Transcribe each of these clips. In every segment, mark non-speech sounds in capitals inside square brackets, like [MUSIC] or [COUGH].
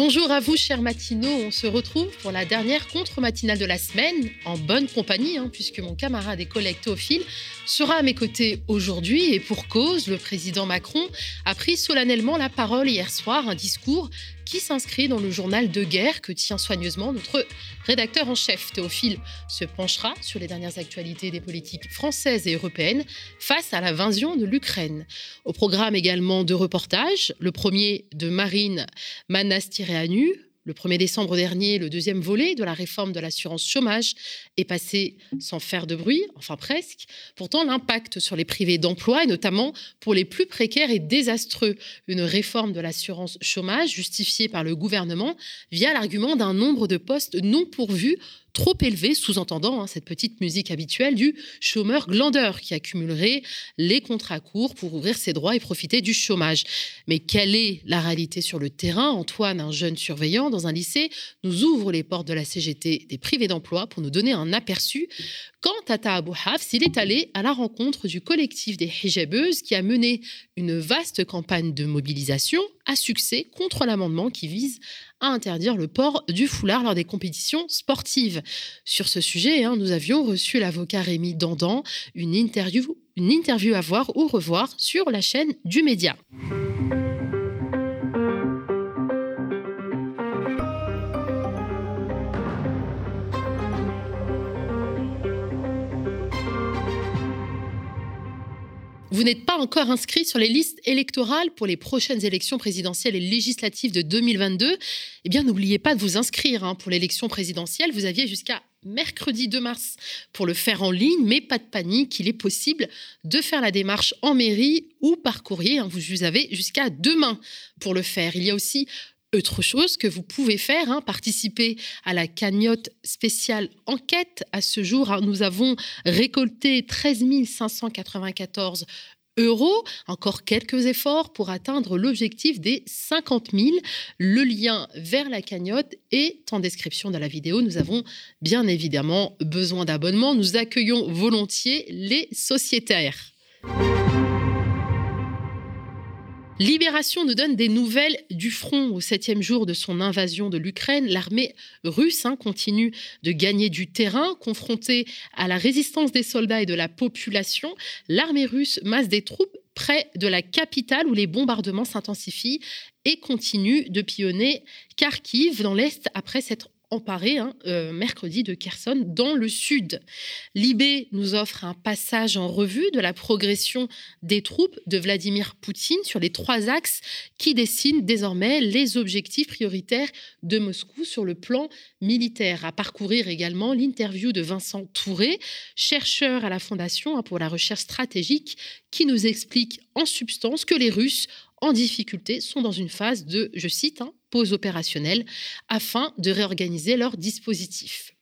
Bonjour à vous, chers matinaux. On se retrouve pour la dernière contre-matinale de la semaine, en bonne compagnie, hein, puisque mon camarade et collègue Théophile sera à mes côtés aujourd'hui. Et pour cause, le président Macron a pris solennellement la parole hier soir, un discours qui s'inscrit dans le journal de guerre que tient soigneusement notre rédacteur en chef. Théophile se penchera sur les dernières actualités des politiques françaises et européennes face à l'invasion de l'Ukraine. Au programme également deux reportages, le premier de Marine Manastireanu, le 1er décembre dernier, le deuxième volet de la réforme de l'assurance chômage est passé sans faire de bruit, enfin presque. Pourtant, l'impact sur les privés d'emploi, et notamment pour les plus précaires, est désastreux. Une réforme de l'assurance chômage justifiée par le gouvernement via l'argument d'un nombre de postes non pourvus trop élevé, sous-entendant hein, cette petite musique habituelle du chômeur glandeur qui accumulerait les contrats courts pour ouvrir ses droits et profiter du chômage. Mais quelle est la réalité sur le terrain? Antoine, un jeune surveillant dans un lycée, nous ouvre les portes de la CGT des privés d'emploi pour nous donner un aperçu. Quant à Abou Hafs, il est allé à la rencontre du collectif des hijabeuses qui a mené une vaste campagne de mobilisation à succès contre l'amendement qui vise à interdire le port du foulard lors des compétitions sportives. Sur ce sujet, hein, nous avions reçu l'avocat Rémi Dandan, une interview, une interview à voir ou revoir sur la chaîne du média. N'êtes pas encore inscrit sur les listes électorales pour les prochaines élections présidentielles et législatives de 2022, eh bien n'oubliez pas de vous inscrire hein, pour l'élection présidentielle. Vous aviez jusqu'à mercredi 2 mars pour le faire en ligne, mais pas de panique, il est possible de faire la démarche en mairie ou par courrier. Hein. Vous avez jusqu'à demain pour le faire. Il y a aussi autre chose que vous pouvez faire, hein, participer à la cagnotte spéciale enquête. À ce jour, nous avons récolté 13 594 euros. Encore quelques efforts pour atteindre l'objectif des 50 000. Le lien vers la cagnotte est en description de la vidéo. Nous avons bien évidemment besoin d'abonnements. Nous accueillons volontiers les sociétaires. Libération nous donne des nouvelles du front au septième jour de son invasion de l'Ukraine. L'armée russe hein, continue de gagner du terrain, confrontée à la résistance des soldats et de la population. L'armée russe masse des troupes près de la capitale où les bombardements s'intensifient et continue de pillonner Kharkiv dans l'Est après s'être emparé hein, euh, mercredi de Kherson dans le sud. Libé nous offre un passage en revue de la progression des troupes de Vladimir Poutine sur les trois axes qui dessinent désormais les objectifs prioritaires de Moscou sur le plan militaire. À parcourir également l'interview de Vincent Touré, chercheur à la Fondation hein, pour la recherche stratégique, qui nous explique en substance que les Russes en difficulté sont dans une phase de, je cite, hein, pause opérationnelle afin de réorganiser leur dispositif.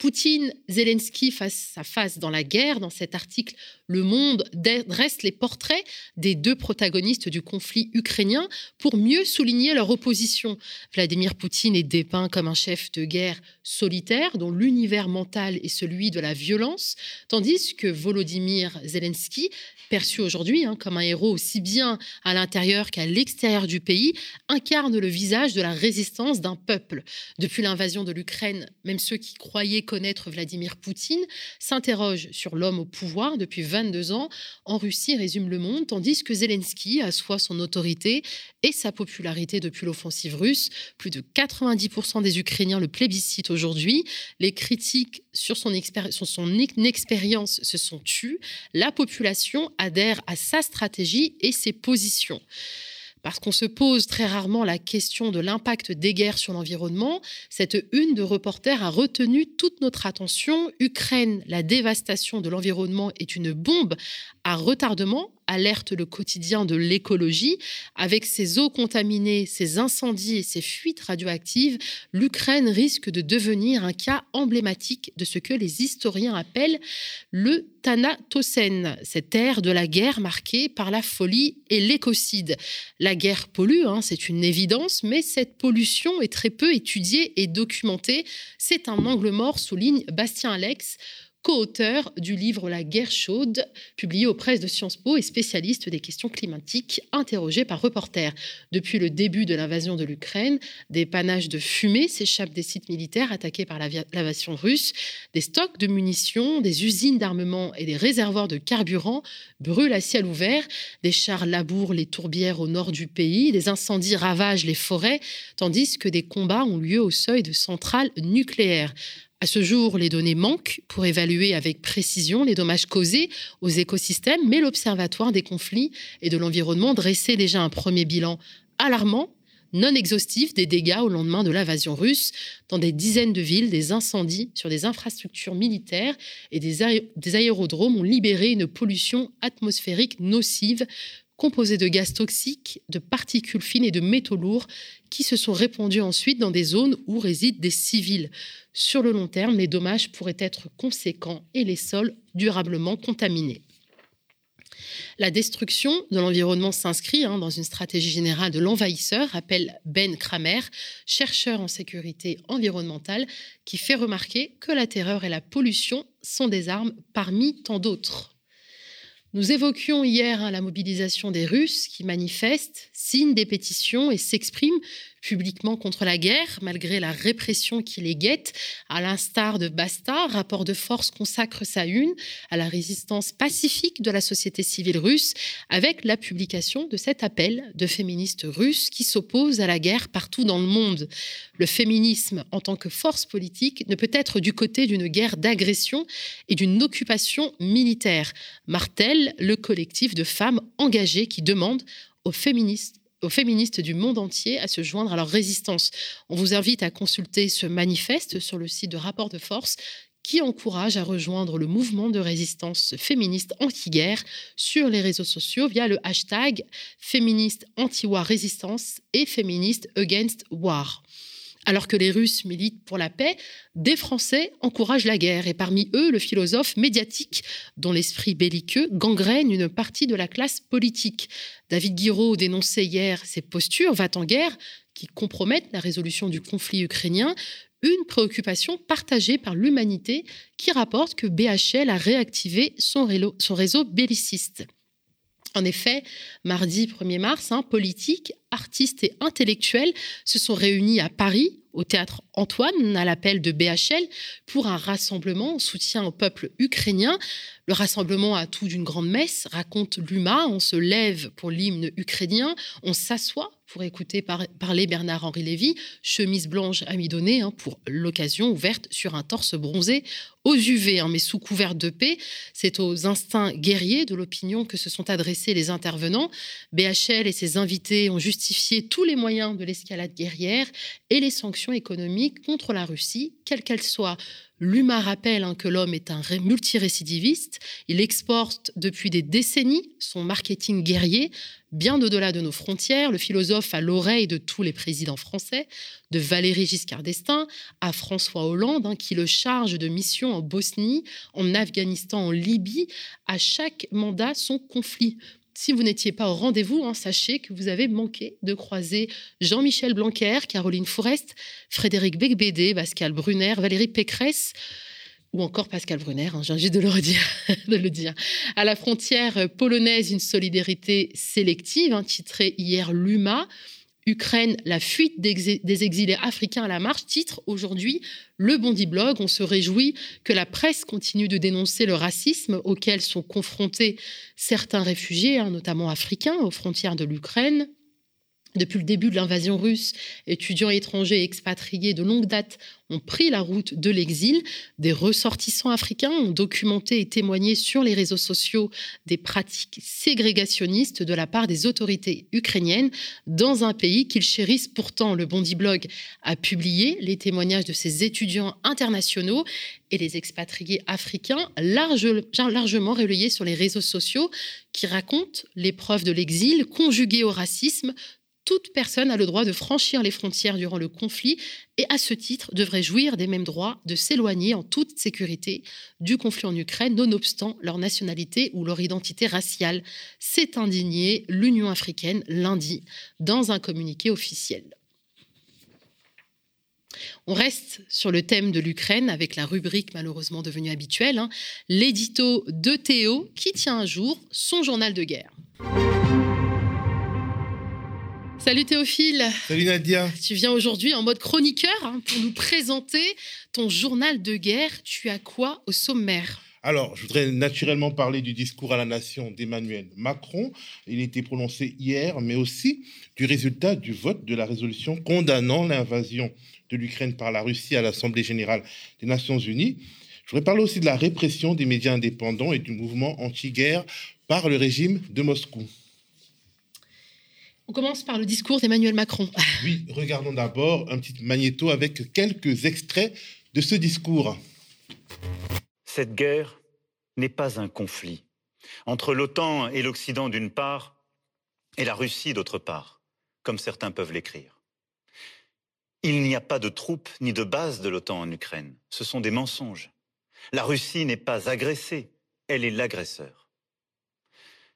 Poutine, Zelensky face à face dans la guerre. Dans cet article, Le Monde dresse les portraits des deux protagonistes du conflit ukrainien pour mieux souligner leur opposition. Vladimir Poutine est dépeint comme un chef de guerre solitaire dont l'univers mental est celui de la violence, tandis que Volodymyr Zelensky, perçu aujourd'hui hein, comme un héros aussi bien à l'intérieur qu'à l'extérieur du pays, incarne le visage de la résistance d'un peuple. Depuis l'invasion de l'Ukraine, même ceux qui croyaient connaître Vladimir Poutine, s'interroge sur l'homme au pouvoir depuis 22 ans. En Russie, résume Le Monde, tandis que Zelensky assoit son autorité et sa popularité depuis l'offensive russe. Plus de 90% des Ukrainiens le plébiscitent aujourd'hui. Les critiques sur son, sur son expérience se sont tues. La population adhère à sa stratégie et ses positions parce qu'on se pose très rarement la question de l'impact des guerres sur l'environnement, cette une de reporter a retenu toute notre attention. Ukraine, la dévastation de l'environnement est une bombe à retardement alerte le quotidien de l'écologie. Avec ses eaux contaminées, ses incendies et ses fuites radioactives, l'Ukraine risque de devenir un cas emblématique de ce que les historiens appellent le Thanatocène, cette ère de la guerre marquée par la folie et l'écocide. La guerre pollue, hein, c'est une évidence, mais cette pollution est très peu étudiée et documentée. C'est un angle mort, souligne Bastien Alex, co-auteur du livre La guerre chaude, publié aux presses de Sciences Po et spécialiste des questions climatiques, interrogé par reporters. Depuis le début de l'invasion de l'Ukraine, des panaches de fumée s'échappent des sites militaires attaqués par l'invasion russe, des stocks de munitions, des usines d'armement et des réservoirs de carburant brûlent à ciel ouvert, des chars labourent les tourbières au nord du pays, des incendies ravagent les forêts, tandis que des combats ont lieu au seuil de centrales nucléaires. À ce jour, les données manquent pour évaluer avec précision les dommages causés aux écosystèmes, mais l'Observatoire des conflits et de l'environnement dressait déjà un premier bilan alarmant, non exhaustif des dégâts au lendemain de l'invasion russe dans des dizaines de villes, des incendies sur des infrastructures militaires et des, des aérodromes ont libéré une pollution atmosphérique nocive composés de gaz toxiques, de particules fines et de métaux lourds qui se sont répandus ensuite dans des zones où résident des civils. Sur le long terme, les dommages pourraient être conséquents et les sols durablement contaminés. La destruction de l'environnement s'inscrit hein, dans une stratégie générale de l'envahisseur, appelle Ben Kramer, chercheur en sécurité environnementale, qui fait remarquer que la terreur et la pollution sont des armes parmi tant d'autres. Nous évoquions hier hein, la mobilisation des Russes qui manifestent, signent des pétitions et s'expriment publiquement contre la guerre, malgré la répression qui les guette. À l'instar de Basta, Rapport de force consacre sa une à la résistance pacifique de la société civile russe, avec la publication de cet appel de féministes russes qui s'opposent à la guerre partout dans le monde. Le féminisme, en tant que force politique, ne peut être du côté d'une guerre d'agression et d'une occupation militaire. Martel, le collectif de femmes engagées qui demandent aux féministes aux féministes du monde entier à se joindre à leur résistance. On vous invite à consulter ce manifeste sur le site de Rapport de Force qui encourage à rejoindre le mouvement de résistance féministe anti-guerre sur les réseaux sociaux via le hashtag féministe anti-war résistance et féministe against war. Alors que les Russes militent pour la paix, des Français encouragent la guerre, et parmi eux le philosophe médiatique dont l'esprit belliqueux gangrène une partie de la classe politique. David Guiraud dénonçait hier ces postures va en guerre qui compromettent la résolution du conflit ukrainien, une préoccupation partagée par l'humanité qui rapporte que BHL a réactivé son réseau, son réseau belliciste. En effet, mardi 1er mars, hein, politiques, artistes et intellectuels se sont réunis à Paris, au théâtre Antoine, à l'appel de BHL, pour un rassemblement en soutien au peuple ukrainien. Le rassemblement à tout d'une grande messe raconte l'UMA. On se lève pour l'hymne ukrainien, on s'assoit pour écouter parler Bernard-Henri Lévy, chemise blanche amidonnée hein, pour l'occasion ouverte sur un torse bronzé aux UV, hein, mais sous couvert de paix. C'est aux instincts guerriers de l'opinion que se sont adressés les intervenants. BHL et ses invités ont justifié tous les moyens de l'escalade guerrière et les sanctions économiques contre la Russie, quelles qu'elles soient. L'UMA rappelle hein, que l'homme est un multirécidiviste. Il exporte depuis des décennies son marketing guerrier bien au-delà de nos frontières. Le philosophe à l'oreille de tous les présidents français, de Valéry Giscard d'Estaing à François Hollande, hein, qui le charge de missions en Bosnie, en Afghanistan, en Libye. À chaque mandat, son conflit. Si vous n'étiez pas au rendez-vous, hein, sachez que vous avez manqué de croiser Jean-Michel Blanquer, Caroline Forest, Frédéric Becbédé, Pascal Brunner, Valérie Pécresse ou encore Pascal Brunner, hein, j'ai envie de le redire, [LAUGHS] de le dire. À la frontière polonaise, une solidarité sélective, intitulée hier l'UMA, Ukraine, la fuite des exilés africains à la marche, titre aujourd'hui le Bondi Blog. On se réjouit que la presse continue de dénoncer le racisme auquel sont confrontés certains réfugiés, hein, notamment africains, aux frontières de l'Ukraine. Depuis le début de l'invasion russe, étudiants étrangers expatriés de longue date ont pris la route de l'exil. Des ressortissants africains ont documenté et témoigné sur les réseaux sociaux des pratiques ségrégationnistes de la part des autorités ukrainiennes dans un pays qu'ils chérissent pourtant. Le Bondi Blog a publié les témoignages de ces étudiants internationaux et les expatriés africains largement relayés sur les réseaux sociaux qui racontent l'épreuve de l'exil conjuguée au racisme toute personne a le droit de franchir les frontières durant le conflit et à ce titre devrait jouir des mêmes droits de s'éloigner en toute sécurité du conflit en Ukraine, nonobstant leur nationalité ou leur identité raciale. C'est indigné l'Union africaine lundi dans un communiqué officiel. On reste sur le thème de l'Ukraine avec la rubrique malheureusement devenue habituelle, hein, l'édito de Théo qui tient un jour son journal de guerre. Salut Théophile. Salut Nadia. Tu viens aujourd'hui en mode chroniqueur hein, pour nous présenter ton journal de guerre. Tu as quoi au sommaire? Alors, je voudrais naturellement parler du discours à la nation d'Emmanuel Macron. Il a été prononcé hier, mais aussi du résultat du vote de la résolution condamnant l'invasion de l'Ukraine par la Russie à l'Assemblée générale des Nations unies. Je voudrais parler aussi de la répression des médias indépendants et du mouvement anti-guerre par le régime de Moscou. On commence par le discours d'Emmanuel Macron. [LAUGHS] Oui, regardons d'abord un petit magnéto avec quelques extraits de ce discours. Cette guerre n'est pas un conflit entre l'OTAN et l'Occident d'une part et la Russie d'autre part, comme certains peuvent l'écrire. Il n'y a pas de troupes ni de bases de l'OTAN en Ukraine. Ce sont des mensonges. La Russie n'est pas agressée, elle est l'agresseur.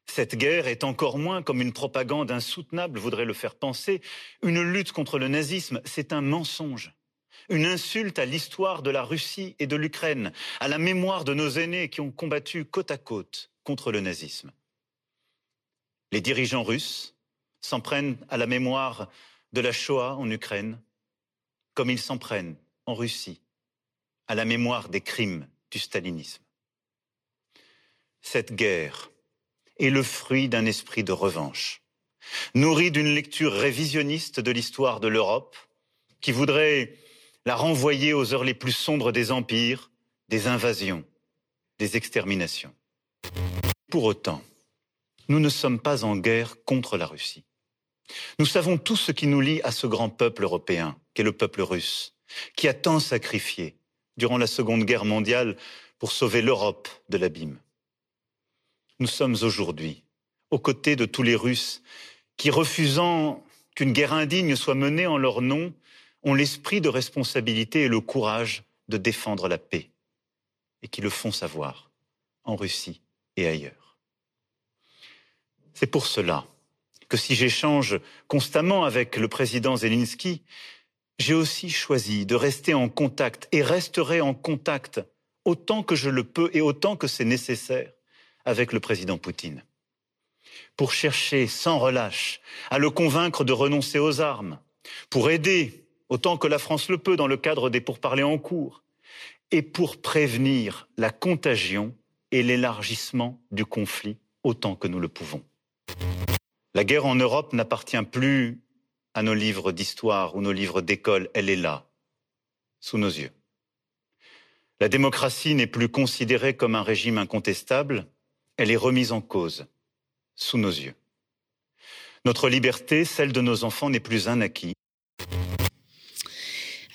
Cette guerre est encore moins, comme une propagande insoutenable voudrait le faire penser, une lutte contre le nazisme, c'est un mensonge. Une insulte à l'histoire de la Russie et de l'Ukraine, à la mémoire de nos aînés qui ont combattu côte à côte contre le nazisme. Les dirigeants russes s'en prennent à la mémoire de la Shoah en Ukraine, comme ils s'en prennent en Russie à la mémoire des crimes du stalinisme. Cette guerre est le fruit d'un esprit de revanche, nourri d'une lecture révisionniste de l'histoire de l'Europe, qui voudrait la renvoyer aux heures les plus sombres des empires, des invasions, des exterminations. Pour autant, nous ne sommes pas en guerre contre la Russie. Nous savons tout ce qui nous lie à ce grand peuple européen, qu'est le peuple russe, qui a tant sacrifié durant la Seconde Guerre mondiale pour sauver l'Europe de l'abîme nous sommes aujourd'hui aux côtés de tous les Russes qui, refusant qu'une guerre indigne soit menée en leur nom, ont l'esprit de responsabilité et le courage de défendre la paix, et qui le font savoir en Russie et ailleurs. C'est pour cela que si j'échange constamment avec le président Zelensky, j'ai aussi choisi de rester en contact et resterai en contact autant que je le peux et autant que c'est nécessaire avec le président Poutine, pour chercher sans relâche à le convaincre de renoncer aux armes, pour aider autant que la France le peut dans le cadre des pourparlers en cours, et pour prévenir la contagion et l'élargissement du conflit autant que nous le pouvons. La guerre en Europe n'appartient plus à nos livres d'histoire ou nos livres d'école, elle est là, sous nos yeux. La démocratie n'est plus considérée comme un régime incontestable, elle est remise en cause sous nos yeux. Notre liberté, celle de nos enfants, n'est plus un acquis.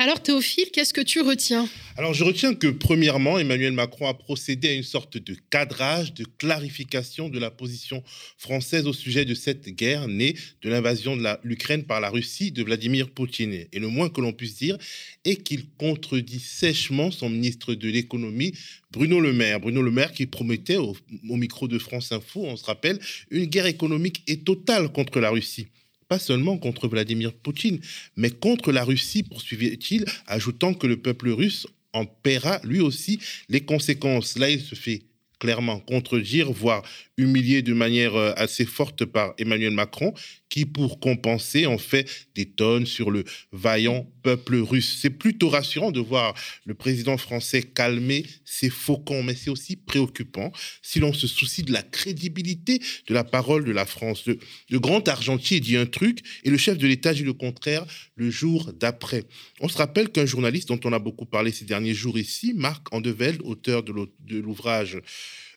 Alors Théophile, qu'est-ce que tu retiens? Alors je retiens que premièrement, Emmanuel Macron a procédé à une sorte de cadrage, de clarification de la position française au sujet de cette guerre née de l'invasion de l'Ukraine par la Russie de Vladimir Poutine. Et le moins que l'on puisse dire est qu'il contredit sèchement son ministre de l'économie, Bruno Le Maire. Bruno Le Maire qui promettait au, au micro de France Info, on se rappelle, une guerre économique et totale contre la Russie pas seulement contre Vladimir Poutine, mais contre la Russie, poursuivait-il, ajoutant que le peuple russe en paiera lui aussi les conséquences. Là, il se fait clairement contredire, voire humilié de manière euh, assez forte par Emmanuel Macron, qui, pour compenser, en fait des tonnes sur le vaillant peuple russe. C'est plutôt rassurant de voir le président français calmer ses faucons, mais c'est aussi préoccupant si l'on se soucie de la crédibilité de la parole de la France. Le, grand argentier dit un truc et le chef de l'État dit le contraire le jour d'après. On se rappelle qu'un journaliste dont on a beaucoup parlé ces derniers jours ici, Marc Andevelde, auteur de l'ouvrage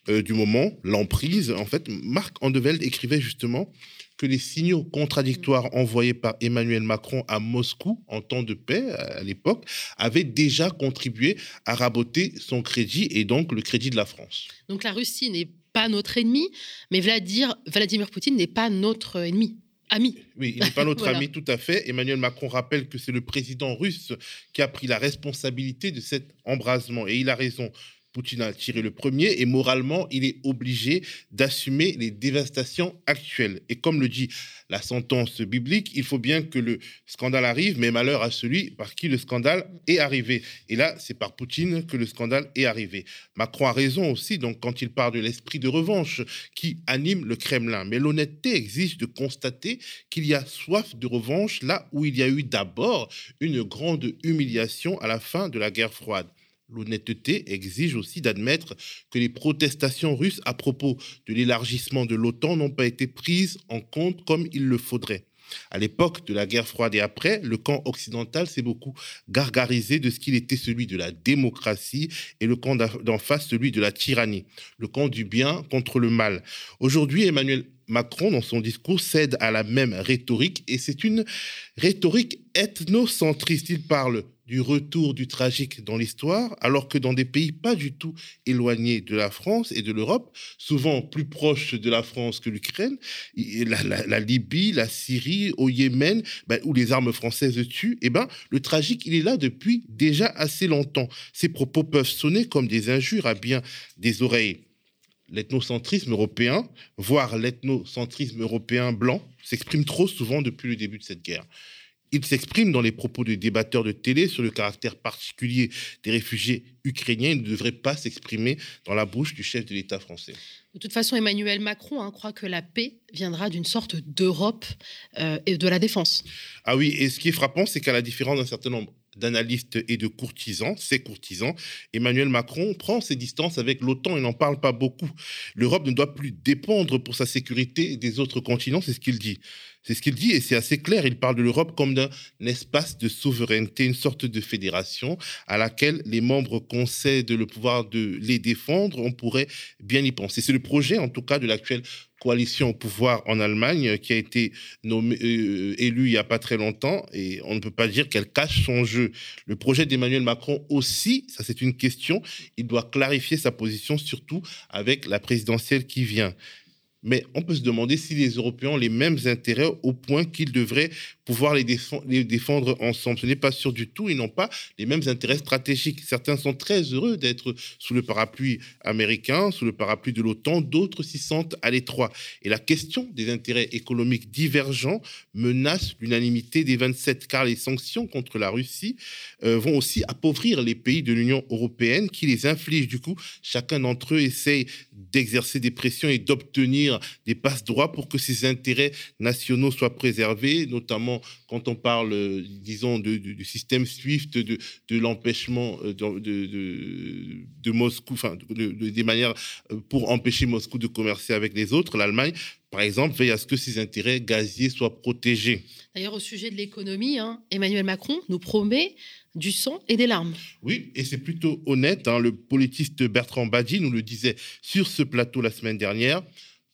euh, du moment, l'emprise, en fait, Marc Andevelde écrivait justement que les signaux contradictoires envoyés par Emmanuel Macron à Moscou en temps de paix à l'époque avaient déjà contribué à raboter son crédit et donc le crédit de la France. Donc la Russie n'est pas notre ennemi, mais Vladimir, Vladimir Poutine n'est pas notre ennemi. Ami. Oui, il n'est pas [LAUGHS] notre ami tout à fait. Emmanuel Macron rappelle que c'est le président russe qui a pris la responsabilité de cet embrasement. Et il a raison Poutine a tiré le premier et moralement, il est obligé d'assumer les dévastations actuelles. Et comme le dit la sentence biblique, il faut bien que le scandale arrive, mais malheur à celui par qui le scandale est arrivé. Et là, c'est par Poutine que le scandale est arrivé. Macron a raison aussi, donc, quand il parle de l'esprit de revanche qui anime le Kremlin. Mais l'honnêteté exige de constater qu'il y a soif de revanche là où il y a eu d'abord une grande humiliation à la fin de la guerre froide. L'honnêteté exige aussi d'admettre que les protestations russes à propos de l'élargissement de l'OTAN n'ont pas été prises en compte comme il le faudrait. À l'époque de la guerre froide et après, le camp occidental s'est beaucoup gargarisé de ce qu'il était celui de la démocratie et le camp d'en face celui de la tyrannie, le camp du bien contre le mal. Aujourd'hui, Emmanuel Macron, dans son discours, cède à la même rhétorique et c'est une rhétorique ethnocentriste. Il parle du retour du tragique dans l'histoire, alors que dans des pays pas du tout éloignés de la France et de l'Europe, souvent plus proches de la France que l'Ukraine, la, Libye, la Syrie, au Yémen, ben, où les armes françaises tuent, eh ben, le tragique, il est là depuis déjà assez longtemps. Ces propos peuvent sonner comme des injures à bien des oreilles. L'ethnocentrisme européen, voire l'ethnocentrisme européen blanc, s'exprime trop souvent depuis le début de cette guerre. Il s'exprime dans les propos des débatteurs de télé sur le caractère particulier des réfugiés ukrainiens. Il ne devrait pas s'exprimer dans la bouche du chef de l'État français. De toute façon, Emmanuel Macron hein, croit que la paix viendra d'une sorte d'Europe euh, et de la défense. Ah oui, et ce qui est frappant, c'est qu'à la différence d'un certain nombre d'analystes et de courtisans, ces courtisans, Emmanuel Macron prend ses distances avec l'OTAN et n'en parle pas beaucoup. L'Europe ne doit plus dépendre pour sa sécurité des autres continents, c'est ce qu'il dit. C'est ce qu'il dit et c'est assez clair. Il parle de l'Europe comme d'un espace de souveraineté, une sorte de fédération à laquelle les membres concèdent le pouvoir de les défendre. On pourrait bien y penser. C'est le projet, en tout cas, de l'actuelle coalition au pouvoir en Allemagne qui a été nommé, euh, élue il n'y a pas très longtemps et on ne peut pas dire qu'elle cache son jeu. Le projet d'Emmanuel Macron aussi, ça c'est une question, il doit clarifier sa position surtout avec la présidentielle qui vient. Mais on peut se demander si les Européens ont les mêmes intérêts au point qu'ils devraient pouvoir les, défendre, ensemble. Ce n'est pas sûr du tout. Ils n'ont pas les mêmes intérêts stratégiques. Certains sont très heureux d'être sous le parapluie américain, sous le parapluie de l'OTAN. D'autres s'y sentent à l'étroit. Et la question des intérêts économiques divergents menace l'unanimité des 27, car les sanctions contre la Russie euh, vont aussi appauvrir les pays de l'Union européenne qui les infligent. Du coup, chacun d'entre eux essaye d'exercer des pressions et d'obtenir des passe-droits pour que ses intérêts nationaux soient préservés, notamment quand on parle, euh, disons, du système SWIFT, de, de l'empêchement euh, de, Moscou, enfin, des manières euh, pour empêcher Moscou de commercer avec les autres. L'Allemagne, par exemple, veille à ce que ses intérêts gaziers soient protégés. D'ailleurs, au sujet de l'économie, hein, Emmanuel Macron nous promet du sang et des larmes. Oui, et c'est plutôt honnête. Hein. Le politiste Bertrand Badi nous le disait sur ce plateau la semaine dernière.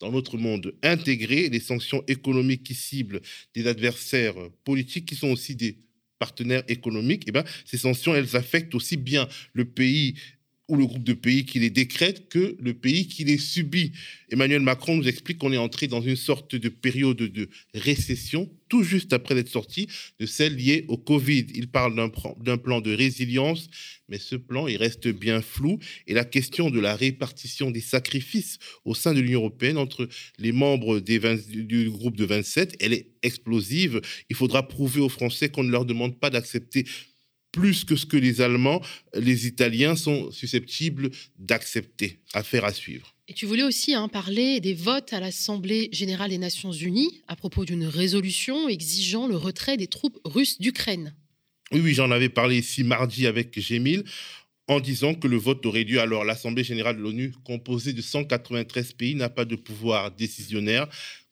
Dans notre monde intégré, les sanctions économiques qui ciblent des adversaires politiques qui sont aussi des partenaires économiques, eh ben, ces sanctions, elles affectent aussi bien le pays ou le groupe de pays qui les décrète que le pays qui les subit. Emmanuel Macron nous explique qu'on est entré dans une sorte de période de récession tout juste après être sorti de celle liée au Covid. Il parle d'un plan de résilience, mais ce plan, il reste bien flou. Et la question de la répartition des sacrifices au sein de l'Union européenne entre les membres du groupe de 27, elle est explosive. Il faudra prouver aux Français qu'on ne leur demande pas d'accepter plus que ce que les Allemands, les Italiens sont susceptibles d'accepter. Affaire à suivre. Et tu voulais aussi hein, parler des votes à l'Assemblée générale des Nations unies à propos d'une résolution exigeant le retrait des troupes russes d'Ukraine. Oui, oui, j'en avais parlé ici mardi avec Gémil en disant que le vote aurait lieu alors l'Assemblée générale de l'ONU, composée de 193 pays, n'a pas de pouvoir décisionnaire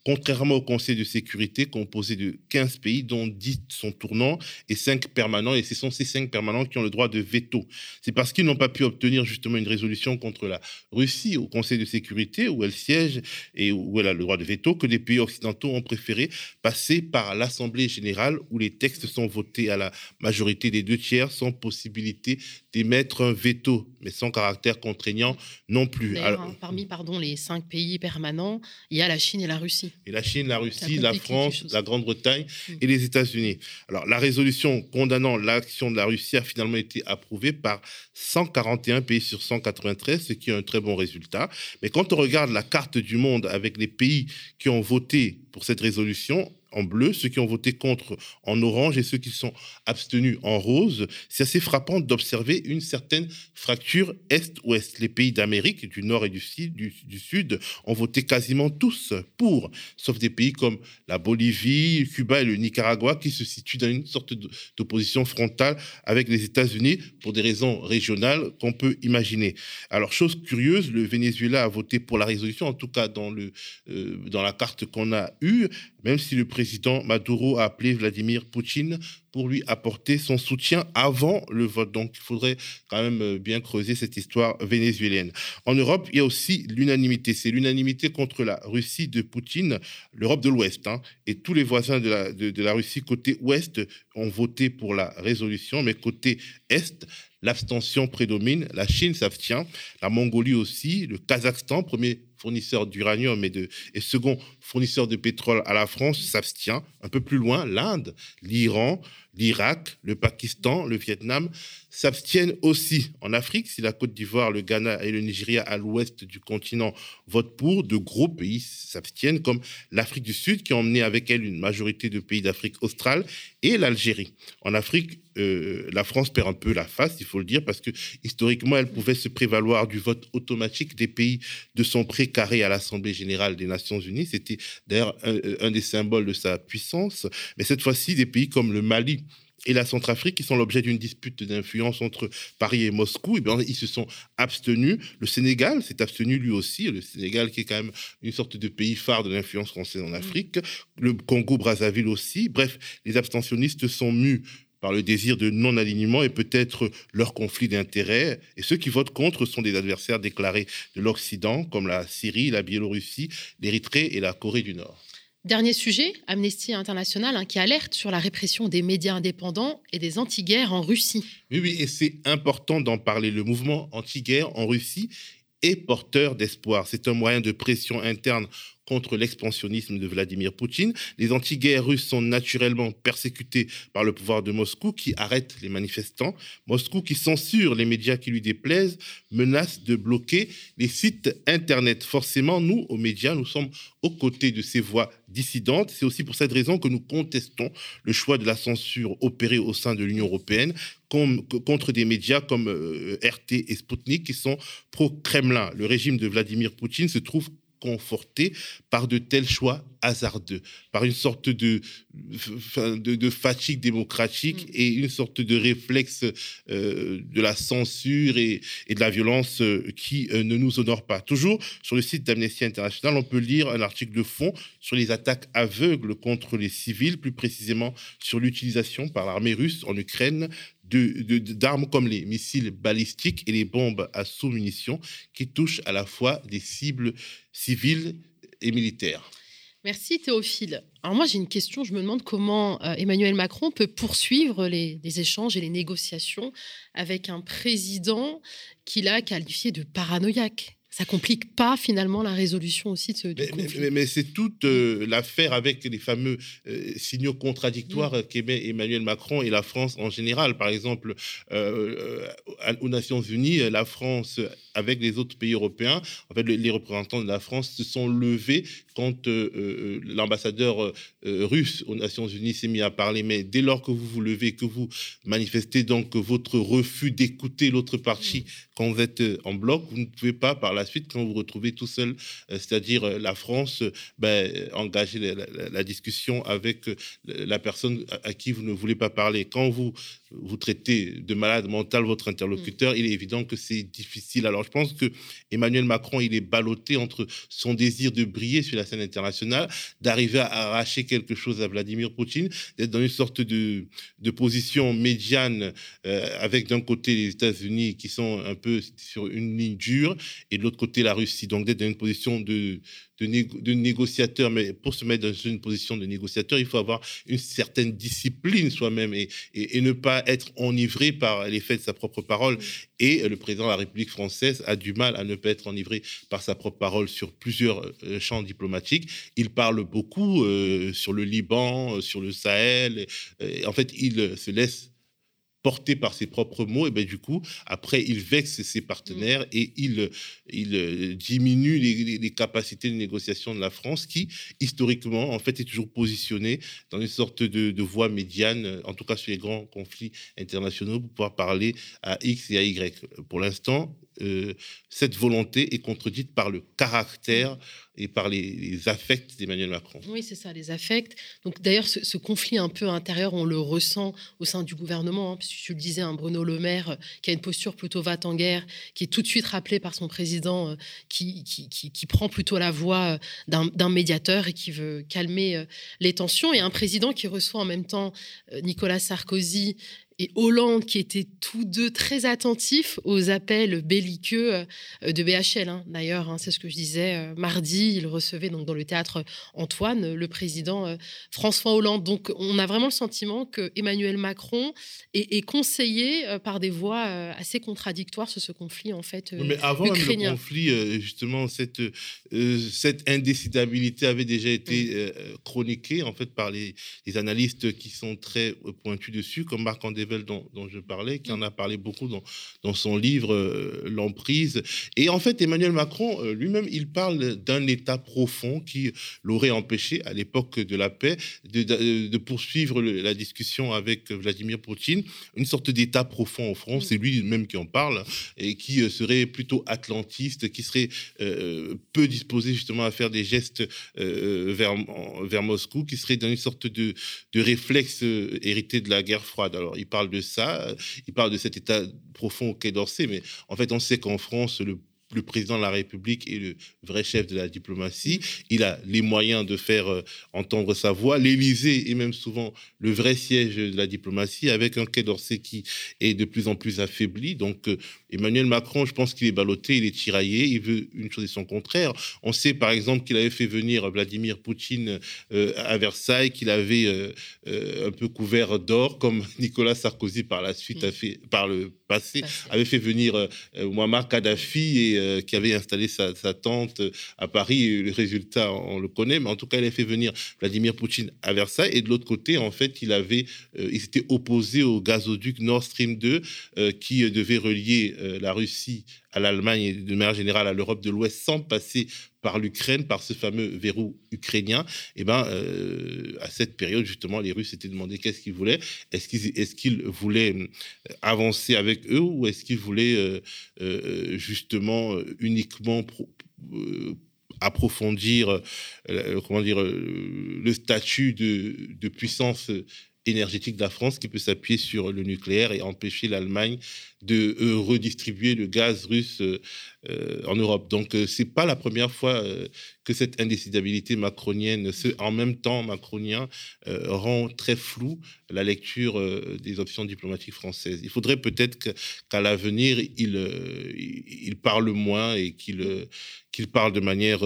contrairement au Conseil de sécurité composé de 15 pays, dont 10 sont tournants et 5 permanents. Et ce sont ces 5 permanents qui ont le droit de veto. C'est parce qu'ils n'ont pas pu obtenir justement une résolution contre la Russie au Conseil de sécurité, où elle siège et où elle a le droit de veto, que les pays occidentaux ont préféré passer par l'Assemblée générale, où les textes sont votés à la majorité des deux tiers, sans possibilité d'émettre un veto, mais sans caractère contraignant non plus. Alors, hein, parmi pardon, les 5 pays permanents, il y a la Chine et la Russie. Et la Chine, la Russie, la France, la Grande-Bretagne mm. et les États-Unis. Alors, la résolution condamnant l'action de la Russie a finalement été approuvée par 141 pays sur 193, ce qui est un très bon résultat. Mais quand on regarde la carte du monde avec les pays qui ont voté pour cette résolution, en bleu, ceux qui ont voté contre en orange et ceux qui sont abstenus en rose. C'est assez frappant d'observer une certaine fracture Est-Ouest. Les pays d'Amérique, du Nord et du Sud, ont voté quasiment tous pour, sauf des pays comme la Bolivie, Cuba et le Nicaragua qui se situent dans une sorte d'opposition frontale avec les États-Unis pour des raisons régionales qu'on peut imaginer. Alors, chose curieuse, le Venezuela a voté pour la résolution, en tout cas dans, le, euh, dans la carte qu'on a eue, même si le président Maduro a appelé Vladimir Poutine pour lui apporter son soutien avant le vote. Donc, il faudrait quand même euh, bien creuser cette histoire vénézuélienne. En Europe, il y a aussi l'unanimité. C'est l'unanimité contre la Russie de Poutine, l'Europe de l'Ouest. Hein. Et tous les voisins de la, de la Russie côté Ouest ont voté pour la résolution, mais côté Est, l'abstention prédomine. La Chine s'abstient, la Mongolie aussi, le Kazakhstan, premier fournisseur d'uranium et, et second fournisseur de pétrole à la France, s'abstient. Un peu plus loin, l'Inde, l'Iran, l'Irak, le Pakistan, le Vietnam s'abstiennent aussi. En Afrique, si la Côte d'Ivoire, le Ghana et le Nigeria à l'ouest du continent votent pour, de gros pays s'abstiennent, comme l'Afrique du Sud, qui a emmené avec elle une majorité de pays d'Afrique australe, et l'Algérie. En Afrique, euh, la France perd un peu la face, il faut le dire, parce que historiquement, elle pouvait se prévaloir du vote automatique des pays de son précaré à l'Assemblée générale des Nations unies. C'était d'ailleurs un, un des symboles de sa puissance. Mais cette fois-ci, des pays comme le Mali, et la Centrafrique, qui sont l'objet d'une dispute d'influence entre Paris et Moscou, et bien, ils se sont abstenus. Le Sénégal s'est abstenu lui aussi, le Sénégal qui est quand même une sorte de pays phare de l'influence française en Afrique, le Congo-Brazzaville aussi. Bref, les abstentionnistes sont mus par le désir de non-alignement et peut-être leur conflit d'intérêts. Et ceux qui votent contre sont des adversaires déclarés de l'Occident, comme la Syrie, la Biélorussie, l'Érythrée et la Corée du Nord. Dernier sujet, Amnesty International hein, qui alerte sur la répression des médias indépendants et des anti-guerres en Russie. Oui, oui, et c'est important d'en parler. Le mouvement anti-guerre en Russie est porteur d'espoir. C'est un moyen de pression interne contre l'expansionnisme de Vladimir Poutine. Les anti-guerres russes sont naturellement persécutés par le pouvoir de Moscou qui arrête les manifestants. Moscou qui censure les médias qui lui déplaisent, menace de bloquer les sites Internet. Forcément, nous, aux médias, nous sommes aux côtés de ces voix dissidentes. C'est aussi pour cette raison que nous contestons le choix de la censure opérée au sein de l'Union européenne contre des médias comme euh, RT et Sputnik qui sont pro-Kremlin. Le régime de Vladimir Poutine se trouve conforté par de tels choix hasardeux, par une sorte de, de, fatigue démocratique mm. et une sorte de réflexe euh, de la censure et, et de la violence euh, qui euh, ne nous honore pas. Toujours sur le site d'Amnesty International, on peut lire un article de fond sur les attaques aveugles contre les civils, plus précisément sur l'utilisation par l'armée russe en Ukraine d'armes comme les missiles balistiques et les bombes à sous-munitions qui touchent à la fois des cibles civiles et militaires. Merci Théophile. Alors moi j'ai une question, je me demande comment euh, Emmanuel Macron peut poursuivre les, les, échanges et les négociations avec un président qu'il a qualifié de paranoïaque ça complique pas finalement la résolution aussi de ce mais, Mais, c'est toute euh, l'affaire avec les fameux euh, signaux contradictoires mm. qu'émet Emmanuel Macron et la France en général. Par exemple, euh, aux Nations Unies, la France, avec les autres pays européens, en fait, les représentants de la France se sont levés quand l'ambassadeur russe aux Nations Unies s'est mis à parler. Mais dès lors que vous vous levez, que vous manifestez donc votre refus d'écouter l'autre partie mm. quand vous êtes en bloc, vous ne pouvez pas par la suite, quand vous vous retrouvez tout seul, euh, c'est-à-dire euh, la France, euh, ben, engager la, discussion avec la personne à, qui vous ne voulez pas parler. Quand vous vous traitez de malade mental votre interlocuteur, mm. il est évident que c'est difficile. Alors je pense que Emmanuel Macron, il est ballotté entre son désir de briller sur la scène internationale, d'arriver à arracher quelque chose à Vladimir Poutine, d'être dans une sorte de, de position médiane avec d'un côté les États-Unis qui sont un peu sur une ligne dure et de l'autre côté la Russie. Donc d'être dans une position de, de, négociateur, mais pour se mettre dans une position de négociateur, il faut avoir une certaine discipline soi-même et, et, ne pas être enivré par l'effet de sa propre parole. Et le président de la République française a du mal à ne pas être enivré par sa propre parole sur plusieurs euh, champs diplomatiques. Il parle beaucoup euh, sur le Liban, sur le Sahel. en fait, il se laisse porté par ses propres mots, et ben du coup, après, il vexe ses partenaires mm. et il, il euh, diminue les, capacités de négociation de la France, qui, historiquement, en fait, est toujours positionnée dans une sorte de, voie médiane, en tout cas sur les grands conflits internationaux, pour pouvoir parler à X et à Y. Pour l'instant, euh, cette volonté est contredite par le caractère et par les, affects d'Emmanuel Macron. Oui, c'est ça, les affects. Donc d'ailleurs, ce, conflit un peu intérieur, on le ressent au sein du gouvernement. Hein, puisque tu le disais, un Bruno Le Maire euh, qui a une posture plutôt va en guerre, qui est tout de suite rappelé par son président, euh, qui, qui, qui, prend plutôt la voix d'un médiateur et qui veut calmer les tensions, et un président qui reçoit en même temps Nicolas Sarkozy et Hollande, qui étaient tous deux très attentifs aux appels belliqueux euh, de BHL. Hein. D'ailleurs, hein, c'est ce que je disais, euh, mardi, il recevait donc dans le théâtre Antoine le président euh, François Hollande. Donc, on a vraiment le sentiment que Emmanuel Macron est, conseillé par des voix assez contradictoires sur ce conflit, en fait, Mais avant le conflit, justement, cette, cette indécidabilité avait déjà été chroniquée, en fait, par les, les, analystes qui sont très pointus dessus, comme Dont, je parlais, qui en a parlé beaucoup dans, dans son livre euh, L'emprise. Et en fait, Emmanuel Macron euh, lui-même, il parle d'un état profond qui l'aurait empêché à l'époque de la paix de, de, poursuivre la discussion avec Vladimir Poutine, une sorte d'état profond en France, c'est lui-même qui en parle, et qui euh, serait plutôt atlantiste, qui serait peu disposé justement à faire des gestes vers, vers Moscou, qui serait dans une sorte de, de réflexe hérité de la guerre froide. Alors, il parle de ça, il parle de cet état profond Quai d'Orsay, mais en fait, on sait qu'en France, le le président de la République est le vrai chef de la diplomatie. Il a les moyens de faire euh, entendre sa voix. L'Élysée est même souvent le vrai siège de la diplomatie, avec un Quai d'Orsay qui est de plus en plus affaibli. Donc, euh, Emmanuel Macron, je pense qu'il est ballotté, il est tiraillé, il veut une chose et son contraire. On sait par exemple qu'il avait fait venir Vladimir Poutine euh, à Versailles, qu'il avait un peu couvert d'or, comme [LAUGHS] Nicolas Sarkozy par la suite a mm. fait, par le passé, avait fait venir Muammar Kadhafi et euh, qui avait installé sa, tente euh, à Paris. Le résultat, on le connaît, mais en tout cas, il a fait venir Vladimir Poutine à Versailles. Et de l'autre côté, en fait, il avait, euh, il s'était opposé au gazoduc Nord Stream 2 qui devait relier la Russie à l'Allemagne et de manière générale à l'Europe de l'Ouest sans passer par l'Ukraine, par ce fameux verrou ukrainien, et eh ben, euh, à cette période, justement, les Russes s'étaient demandé qu'est-ce qu'ils voulaient. Est-ce qu'ils voulaient euh, avancer avec eux ou est-ce qu'ils voulaient euh, justement uniquement approfondir comment dire, le statut de puissance énergétique de la France qui peut s'appuyer sur le nucléaire et empêcher l'Allemagne de euh, redistribuer le gaz russe euh, euh, en Europe. Donc, ce c'est pas la première fois que cette indécidabilité macronienne, ce en même temps macronien, rend très flou la lecture des options diplomatiques françaises. Il faudrait peut-être qu'à l'avenir, il, il parle moins et qu'il qu'il parle de manière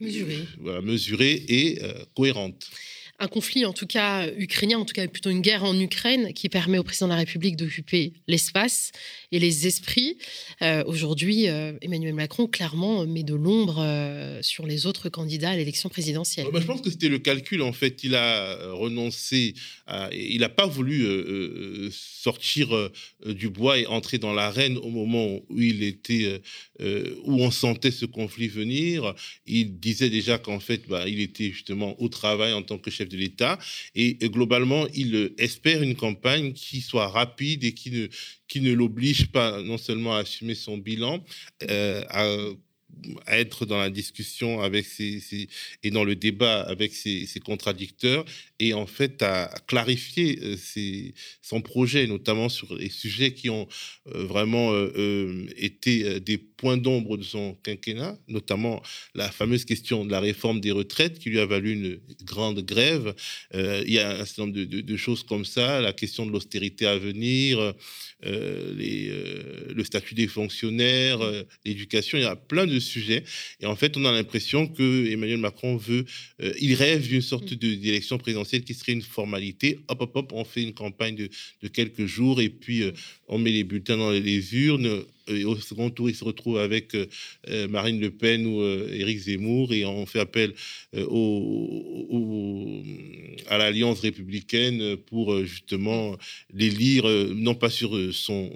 mesurée, mesurée et cohérente un conflit, en tout cas ukrainien, en tout cas plutôt une guerre en Ukraine, qui permet au président de la République d'occuper l'espace et les esprits. Euh, aujourd'hui, euh, Emmanuel Macron clairement met de l'ombre euh, sur les autres candidats à l'élection présidentielle. Bah, je pense que c'était le calcul. En fait, il a renoncé, il n'a pas voulu sortir du bois et entrer dans l'arène au moment où il était, où on sentait ce conflit venir. Il disait déjà qu'en fait, bah, il était justement au travail en tant que chef de l'État. Et, globalement, il euh, espère une campagne qui soit rapide et qui ne, qui ne l'oblige pas non seulement à assumer son bilan, euh, être dans la discussion avec ses, et dans le débat avec ses, contradicteurs et en fait à clarifier ses, son projet, notamment sur les sujets qui ont vraiment été des points d'ombre de son quinquennat, notamment la fameuse question de la réforme des retraites qui lui a valu une grande grève. il y a un certain nombre de, choses comme ça, la question de l'austérité à venir, euh, les, euh, le statut des fonctionnaires, euh, l'éducation, il y a plein de sujets. Et en fait, on a l'impression que Emmanuel Macron veut, il rêve d'une sorte mm. d'élection présidentielle qui serait une formalité. Hop, hop, hop, on fait une campagne de, de quelques jours et puis on met les bulletins dans les urnes au second tour, il se retrouve avec euh, euh, Marine Le Pen ou euh, Éric Zemmour et on fait appel au, à l'Alliance républicaine pour justement les lire, non pas sur son,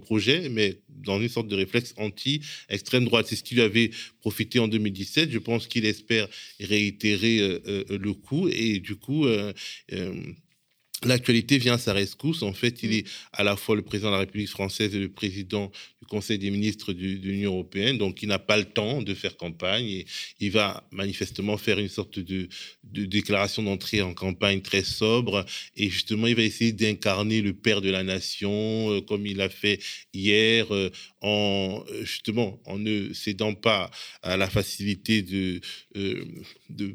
projet, mais dans une sorte de réflexe anti-extrême droite. C'est ce qui lui avait profité en 2017. Je pense qu'il espère réitérer le coup et du coup L'actualité vient à sa rescousse. En fait, il mm. est à la fois le président de la République française et le président du Conseil des ministres de l'Union européenne. Donc, il n'a pas le temps de faire campagne et il va manifestement faire une sorte de, déclaration d'entrée en campagne très sobre. Et justement, il va essayer d'incarner le père de la nation, euh, comme il l'a fait hier, euh, en justement en ne cédant pas à la facilité de, euh, de,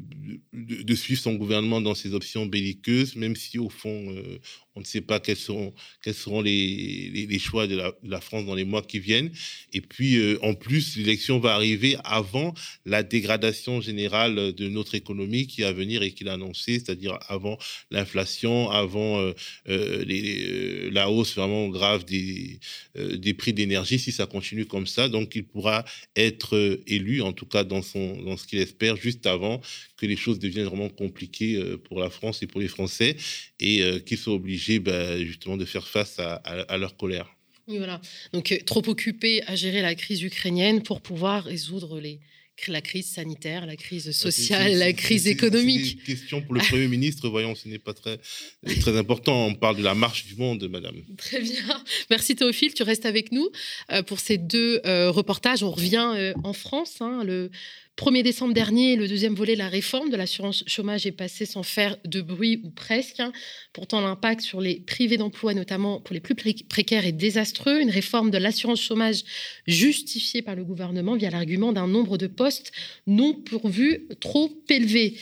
de, suivre son gouvernement dans ses options belliqueuses, même si au fond euh, on ne sait pas quels seront, quels seront les, les, choix de la, France dans les mois qui viennent. Et puis, euh, en plus, l'élection va arriver avant la dégradation générale de notre économie qui est à venir et qu'il a annoncé, c'est-à-dire avant l'inflation, avant euh, la hausse vraiment grave des, des prix d'énergie, si ça continue comme ça. Donc, il pourra être élu, en tout cas dans, son, dans ce qu'il espère, juste avant que les choses deviennent vraiment compliquées pour la France et pour les Français et euh, qu'ils soient obligés bah, justement de faire face à, leur colère. Voilà. Donc, euh, trop occupés à gérer la crise ukrainienne pour pouvoir résoudre les, la crise sanitaire, la crise ah, sociale, la crise économique. C'est question pour le Premier ministre, voyons, ce n'est pas très, très important. On parle de la marche du monde, madame. [LAUGHS] Très bien. Merci Théophile, tu restes avec nous euh, pour ces deux reportages. On revient en France. Hein, le 1er décembre dernier, le deuxième volet de la réforme de l'assurance chômage est passé sans faire de bruit ou presque. Hein. Pourtant, l'impact sur les privés d'emploi, notamment pour les plus précaires, est désastreux. Une réforme de l'assurance chômage justifiée par le gouvernement via l'argument d'un nombre de postes non pourvus trop élevé.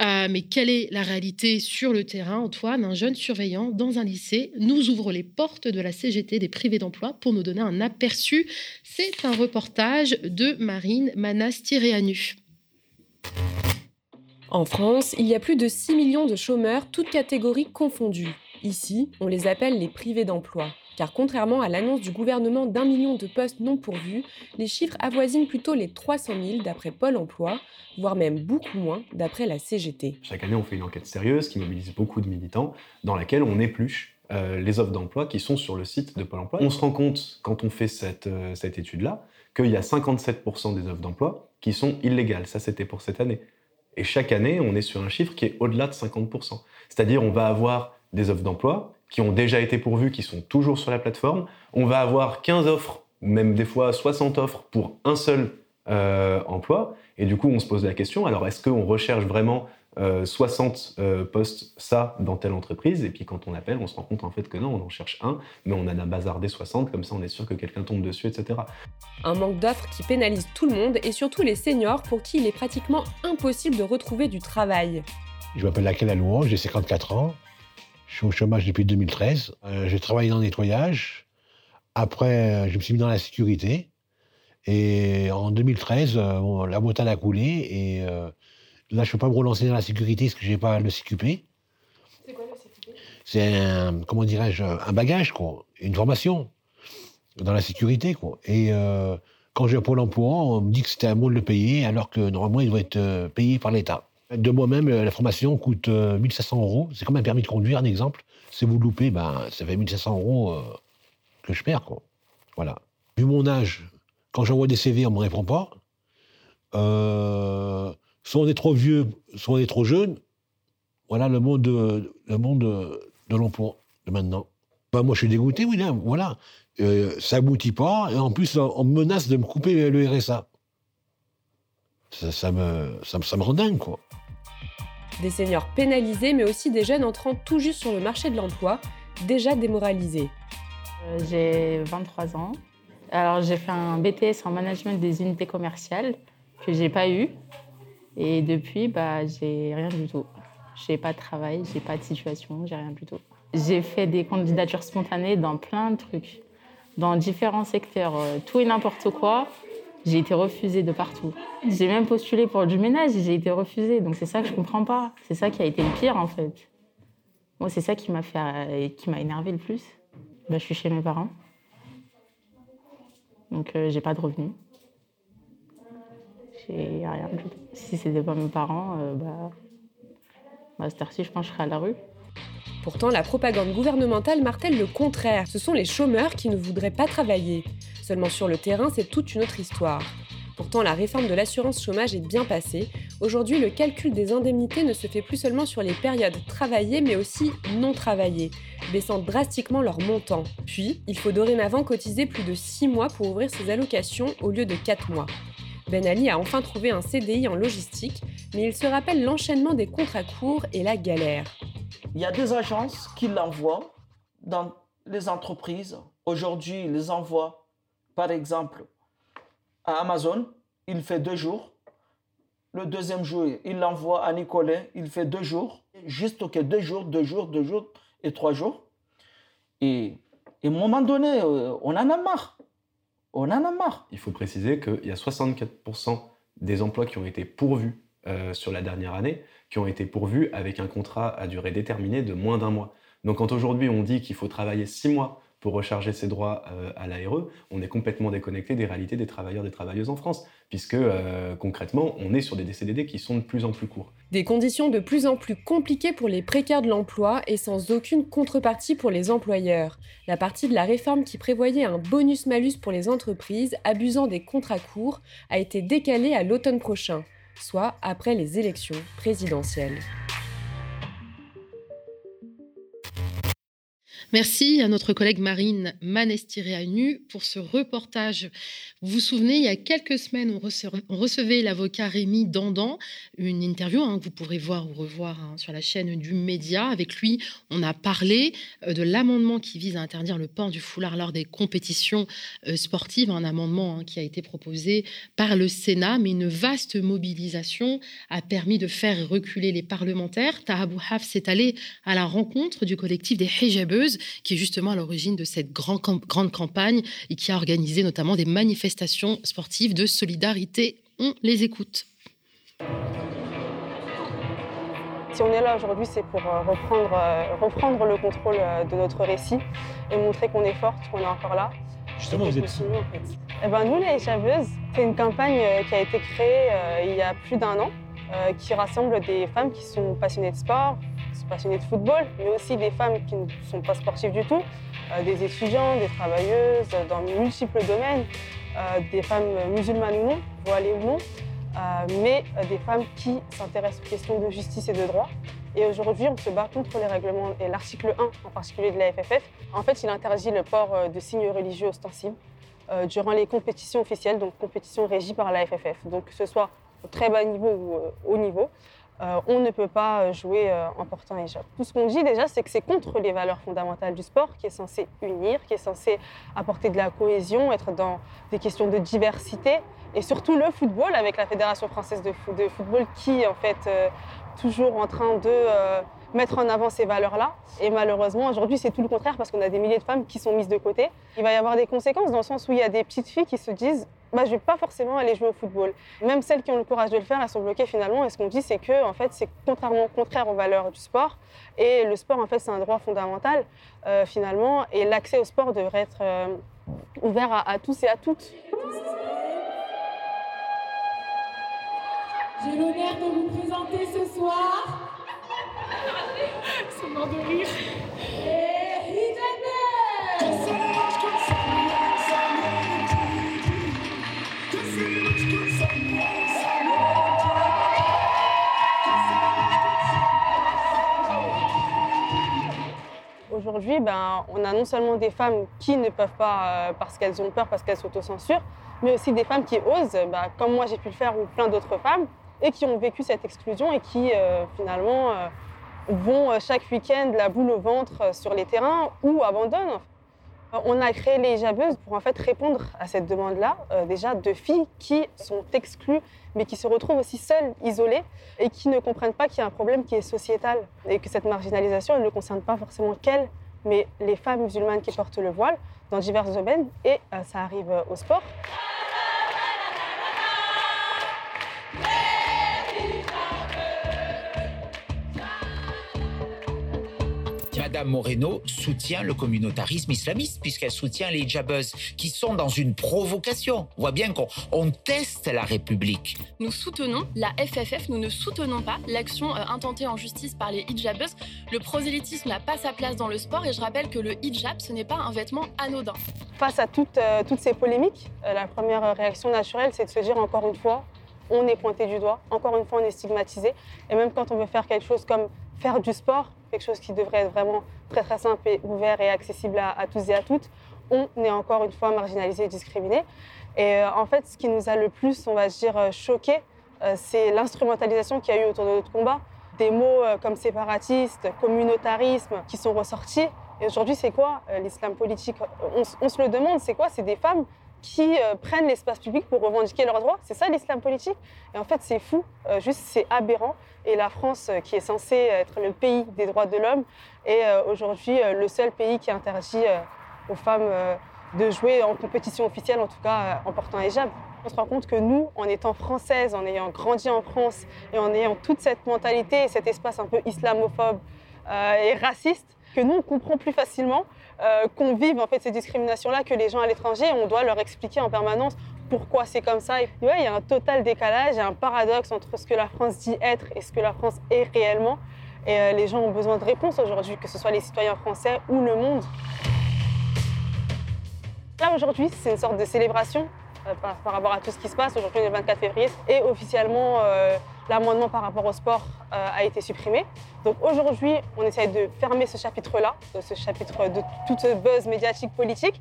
Euh, mais quelle est la réalité sur le terrain, Antoine? Un jeune surveillant dans un lycée nous ouvre les portes de la CGT des privés d'emploi pour nous donner un aperçu. C'est un reportage de Marine Manas-Tiréanu. En France, il y a plus de 6 millions de chômeurs, toutes catégories confondues. Ici, on les appelle les privés d'emploi. Car contrairement à l'annonce du gouvernement d'un million de postes non pourvus, les chiffres avoisinent plutôt les 300 000 d'après Pôle Emploi, voire même beaucoup moins d'après la CGT. Chaque année, on fait une enquête sérieuse qui mobilise beaucoup de militants, dans laquelle on épluche euh, les offres d'emploi qui sont sur le site de Pôle Emploi. On se rend compte, quand on fait cette, euh, cette étude-là, qu'il y a 57% des offres d'emploi qui sont illégales. Ça, c'était pour cette année. Et chaque année, on est sur un chiffre qui est au-delà de 50%. C'est-à-dire, on va avoir des offres d'emploi qui ont déjà été pourvues, qui sont toujours sur la plateforme. On va avoir 15 offres, même des fois 60 offres pour un seul euh, emploi. Et du coup, on se pose la question, alors est-ce qu'on recherche vraiment 60 euh, euh, postes ça dans telle entreprise, et puis quand on appelle, on se rend compte en fait que non, on en cherche un, mais on en a bazardé 60, comme ça on est sûr que quelqu'un tombe dessus, etc. Un manque d'offres qui pénalise tout le monde, et surtout les seniors pour qui il est pratiquement impossible de retrouver du travail. Je m'appelle Laquelle Louange, j'ai 54 ans, je suis au chômage depuis 2013, euh, j'ai travaillé dans le nettoyage, après je me suis mis dans la sécurité, et en 2013, la montagne a coulé, et Là, je ne peux pas me relancer dans la sécurité parce que je n'ai pas le CQP. C'est quoi le CQP C'est un, comment dirais-je, un bagage, quoi, une formation dans la sécurité, quoi. Et euh, quand j'ai Pôle emploi, on me dit que c'était à moi de le payer, alors que normalement, il doit être euh, payé par l'État. De moi-même, la formation coûte 1500 euh, euros. C'est comme un permis de conduire, un exemple. Si vous loupez, ben, ça fait 1500 euros que je perds, quoi. Voilà. Vu mon âge, quand j'envoie des CV, on ne me répond pas. Euh, soit on est trop vieux, soit on est trop jeune. Voilà le monde de, le monde de, l'emploi de maintenant. Ben, moi, je suis dégoûté, William. Voilà. Euh, ça aboutit pas. Et en plus, on me menace de me couper le RSA. ça, me, ça, ça me rend dingue, quoi. Des seniors pénalisés, mais aussi des jeunes entrant tout juste sur le marché de l'emploi, déjà démoralisés. Euh, j'ai 23 ans. Alors j'ai fait un BTS en management des unités commerciales que j'ai pas eu. Et depuis, bah, j'ai rien du tout. J'ai pas de travail, j'ai pas de situation, j'ai rien du tout. J'ai fait des candidatures spontanées dans plein de trucs, dans différents secteurs, euh, tout et n'importe quoi. J'ai été refusée de partout. J'ai même postulé pour du ménage et j'ai été refusée. Donc c'est ça que je comprends pas. C'est ça qui a été le pire en fait. Moi, c'est ça qui m'a fait, euh, qui m'a énervé le plus. Bah, je suis chez mes parents. Donc euh, j'ai pas de revenus. Rien. Si c'était pas mes parents, euh, bah, bah cette heure-ci, je pense je serais à la rue. Pourtant, la propagande gouvernementale martèle le contraire. Ce sont les chômeurs qui ne voudraient pas travailler. Seulement sur le terrain, c'est toute une autre histoire. Pourtant, la réforme de l'assurance chômage est bien passée. Aujourd'hui, le calcul des indemnités ne se fait plus seulement sur les périodes travaillées, mais aussi non travaillées, baissant drastiquement leur montant. Puis, il faut dorénavant cotiser plus de 6 mois pour ouvrir ses allocations au lieu de 4 mois. Ben Ali a enfin trouvé un CDI en logistique, mais il se rappelle l'enchaînement des contrats courts et la galère. Il y a des agences qui l'envoient dans les entreprises. Aujourd'hui, ils les envoient, par exemple, à Amazon, il fait deux jours. Le deuxième jour, il l'envoie à Nicolet, il fait deux jours. Juste, OK, deux jours, deux jours, deux jours et trois jours. Et, à un moment donné, euh, on en a marre. On en a marre. Il faut préciser qu'il y a 64% des emplois qui ont été pourvus euh, sur la dernière année, qui ont été pourvus avec un contrat à durée déterminée de moins d'un mois. Donc quand aujourd'hui on dit qu'il faut travailler six mois pour recharger ses droits euh, à l'ARE, on est complètement déconnecté des réalités des travailleurs et des travailleuses en France, puisque euh, concrètement, on est sur des CDD qui sont de plus en plus courts. Des conditions de plus en plus compliquées pour les précaires de l'emploi et sans aucune contrepartie pour les employeurs. La partie de la réforme qui prévoyait un bonus-malus pour les entreprises abusant des contrats courts a été décalée à l'automne prochain, soit après les élections présidentielles. Merci à notre collègue Marine Manestirianu pour ce reportage. Vous vous souvenez, il y a quelques semaines, on recevait, l'avocat Rémi Dandan, une interview hein, que vous pourrez voir ou revoir hein, sur la chaîne du Média. Avec lui, on a parlé euh, de l'amendement qui vise à interdire le port du foulard lors des compétitions euh, sportives, un amendement hein, qui a été proposé par le Sénat, mais une vaste mobilisation a permis de faire reculer les parlementaires. Tahabou Haf s'est allé à la rencontre du collectif des hijabeuses qui est justement à l'origine de cette grande campagne et qui a organisé notamment des manifestations sportives de solidarité. On les écoute. Si on est là aujourd'hui, c'est pour euh, reprendre, euh, reprendre le contrôle euh, de notre récit et montrer qu'on est forte, qu'on est encore là. Justement, vous êtes en fait. Eh ben, nous, les Chaveuses, c'est une campagne qui a été créée il y a plus d'un an, qui rassemble des femmes qui sont passionnées de sport, passionnés de football, mais aussi des femmes qui ne sont pas sportives du tout, euh, des étudiants, des travailleuses dans multiples domaines, euh, des femmes musulmanes ou non, voilées ou non, euh, mais des femmes qui s'intéressent aux questions de justice et de droit. Et aujourd'hui, on se bat contre les règlements et l'article 1 en particulier de la FFF. En fait, il interdit le port de signes religieux ostensibles durant les compétitions officielles, donc compétitions régies par la FFF. Donc que ce soit au très bas niveau ou au haut niveau. Euh, on ne peut pas jouer euh, en portant hijab. Tout ce qu'on dit déjà, c'est que c'est contre les valeurs fondamentales du sport, qui est censé unir, qui est censé apporter de la cohésion, être dans des questions de diversité, et surtout le football, avec la Fédération française de, football, qui en fait euh, toujours en train de mettre en avant ces valeurs-là. Et malheureusement, aujourd'hui, c'est tout le contraire parce qu'on a des milliers de femmes qui sont mises de côté. Il va y avoir des conséquences dans le sens où il y a des petites filles qui se disent bah, je ne vais pas forcément aller jouer au football. Même celles qui ont le courage de le faire, elles sont bloquées finalement. Et ce qu'on dit, c'est que en fait, c'est contrairement contraire aux valeurs du sport. Et le sport, en fait, c'est un droit fondamental euh, finalement. Et l'accès au sport devrait être euh, ouvert à, à tous et à toutes. J'ai l'honneur de vous présenter ce soir [LAUGHS] c'est mort de rire. Aujourd'hui, ben, on a non seulement des femmes qui ne peuvent pas, euh, parce qu'elles ont peur, parce qu'elles s'autocensurent, mais aussi des femmes qui osent, bah, comme moi j'ai pu le faire ou plein d'autres femmes, et qui ont vécu cette exclusion et qui euh, finalement euh, vont chaque week-end la boule au ventre sur les terrains ou abandonnent. On a créé les hijabeuses pour en fait répondre à cette demande-là, déjà de filles qui sont exclues, mais qui se retrouvent aussi seules, isolées, et qui ne comprennent pas qu'il y a un problème qui est sociétal, et que cette marginalisation, elle ne concerne pas forcément qu'elles, mais les femmes musulmanes qui portent le voile dans divers domaines, et ça arrive au sport. Madame Moreno soutient le communautarisme islamiste puisqu'elle soutient les hijabeuses qui sont dans une provocation. On voit bien qu'on teste la République. Nous soutenons la FFF, nous ne soutenons pas l'action euh, intentée en justice par les hijabeuses. Le prosélytisme n'a pas sa place dans le sport et je rappelle que le hijab, ce n'est pas un vêtement anodin. Face à toutes, euh, toutes ces polémiques, euh, la première réaction naturelle, c'est de se dire encore une fois, on est pointé du doigt, encore une fois, on est stigmatisé. Et même quand on veut faire quelque chose comme faire du sport, quelque chose qui devrait être vraiment très très simple et ouvert et accessible à, tous et à toutes, on est encore une fois marginalisé et discriminé. Et euh, en fait, ce qui nous a le plus, on va dire, euh, choqué, euh, c'est l'instrumentalisation qu'il y a eu autour de notre combat. Des mots comme séparatiste, communautarisme qui sont ressortis. Et aujourd'hui, c'est quoi l'islam politique? On, on, se le demande, c'est quoi? C'est des femmes qui prennent l'espace public pour revendiquer leurs droits. C'est ça l'islam politique? Et en fait, c'est fou, juste c'est aberrant. Et la France, euh, qui est censée être le pays des droits de l'homme, est euh, aujourd'hui euh, le seul pays qui interdit aux femmes de jouer en compétition officielle, en tout cas en portant un hijab. On se rend compte que nous, en étant françaises, en ayant grandi en France et en ayant toute cette mentalité et cet espace un peu islamophobe et raciste, que nous, on comprend plus facilement qu'on vive en fait ces discriminations-là que les gens à l'étranger. On doit leur expliquer en permanence pourquoi c'est comme ça. il y a un total décalage, il y a un paradoxe entre ce que la France dit être et ce que la France est réellement. Et euh, les gens ont besoin de réponses aujourd'hui, que ce soit les citoyens français ou le monde. Là, aujourd'hui, c'est une sorte de célébration euh, par, rapport à tout ce qui se passe. Aujourd'hui, le 24 février. Et officiellement, euh, l'amendement par rapport au sport a été supprimé. Donc aujourd'hui, on essaye de fermer ce chapitre-là, ce chapitre de toute buzz médiatique politique.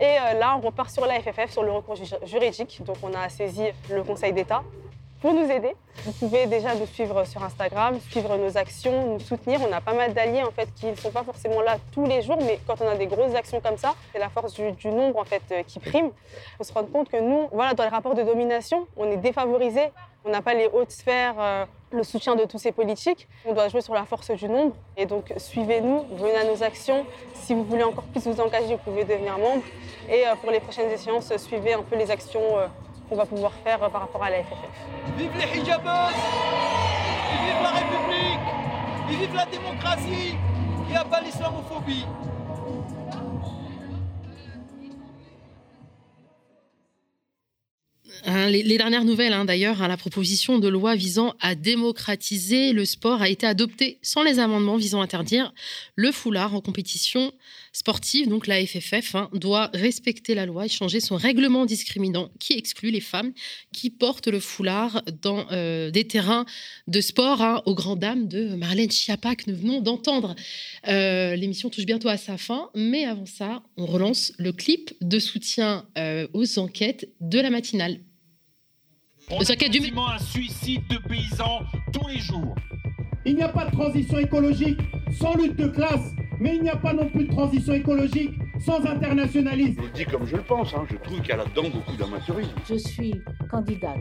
Et euh, là, on repart sur la FFF, sur le recours juridique. Donc, on a saisi le Conseil d'État pour nous aider. Vous pouvez déjà nous suivre sur Instagram, suivre nos actions, nous soutenir. On a pas mal d'alliés en fait qui ne sont pas forcément là tous les jours, mais quand on a des grosses actions comme ça, c'est la force du, nombre euh, qui prime. Faut se rendre compte que nous, voilà, dans les rapports de domination, on est défavorisés. On n'a pas les hautes sphères, euh, le soutien de tous ces politiques. On doit jouer sur la force du nombre. Et donc, suivez-nous, venez à nos actions. Si vous voulez encore plus vous engager, vous pouvez devenir membre. Et euh, pour les prochaines échéances, suivez un peu les actions qu'on va pouvoir faire par rapport à la FFF. Vive les hijabos Vive la République Vive la démocratie Il n'y a pas l'islamophobie Hein, les, dernières nouvelles, hein, d'ailleurs, hein, la proposition de loi visant à démocratiser le sport a été adoptée sans les amendements visant à interdire le foulard en compétition sportive. Donc la FFF doit respecter la loi et changer son règlement discriminant qui exclut les femmes qui portent le foulard dans euh, des terrains de sport, aux grandes dames de Marlène Schiappa que nous venons d'entendre. Euh, l'émission touche bientôt à sa fin, mais avant ça, on relance le clip de soutien euh, aux enquêtes de la matinale. On a quasiment un suicide de paysans tous les jours. Il n'y a pas de transition écologique sans lutte de classe, mais il n'y a pas non plus de transition écologique sans internationalisme. Je le dis comme je le pense, hein. je trouve qu'il y a là-dedans beaucoup d'amateurisme. Je suis candidate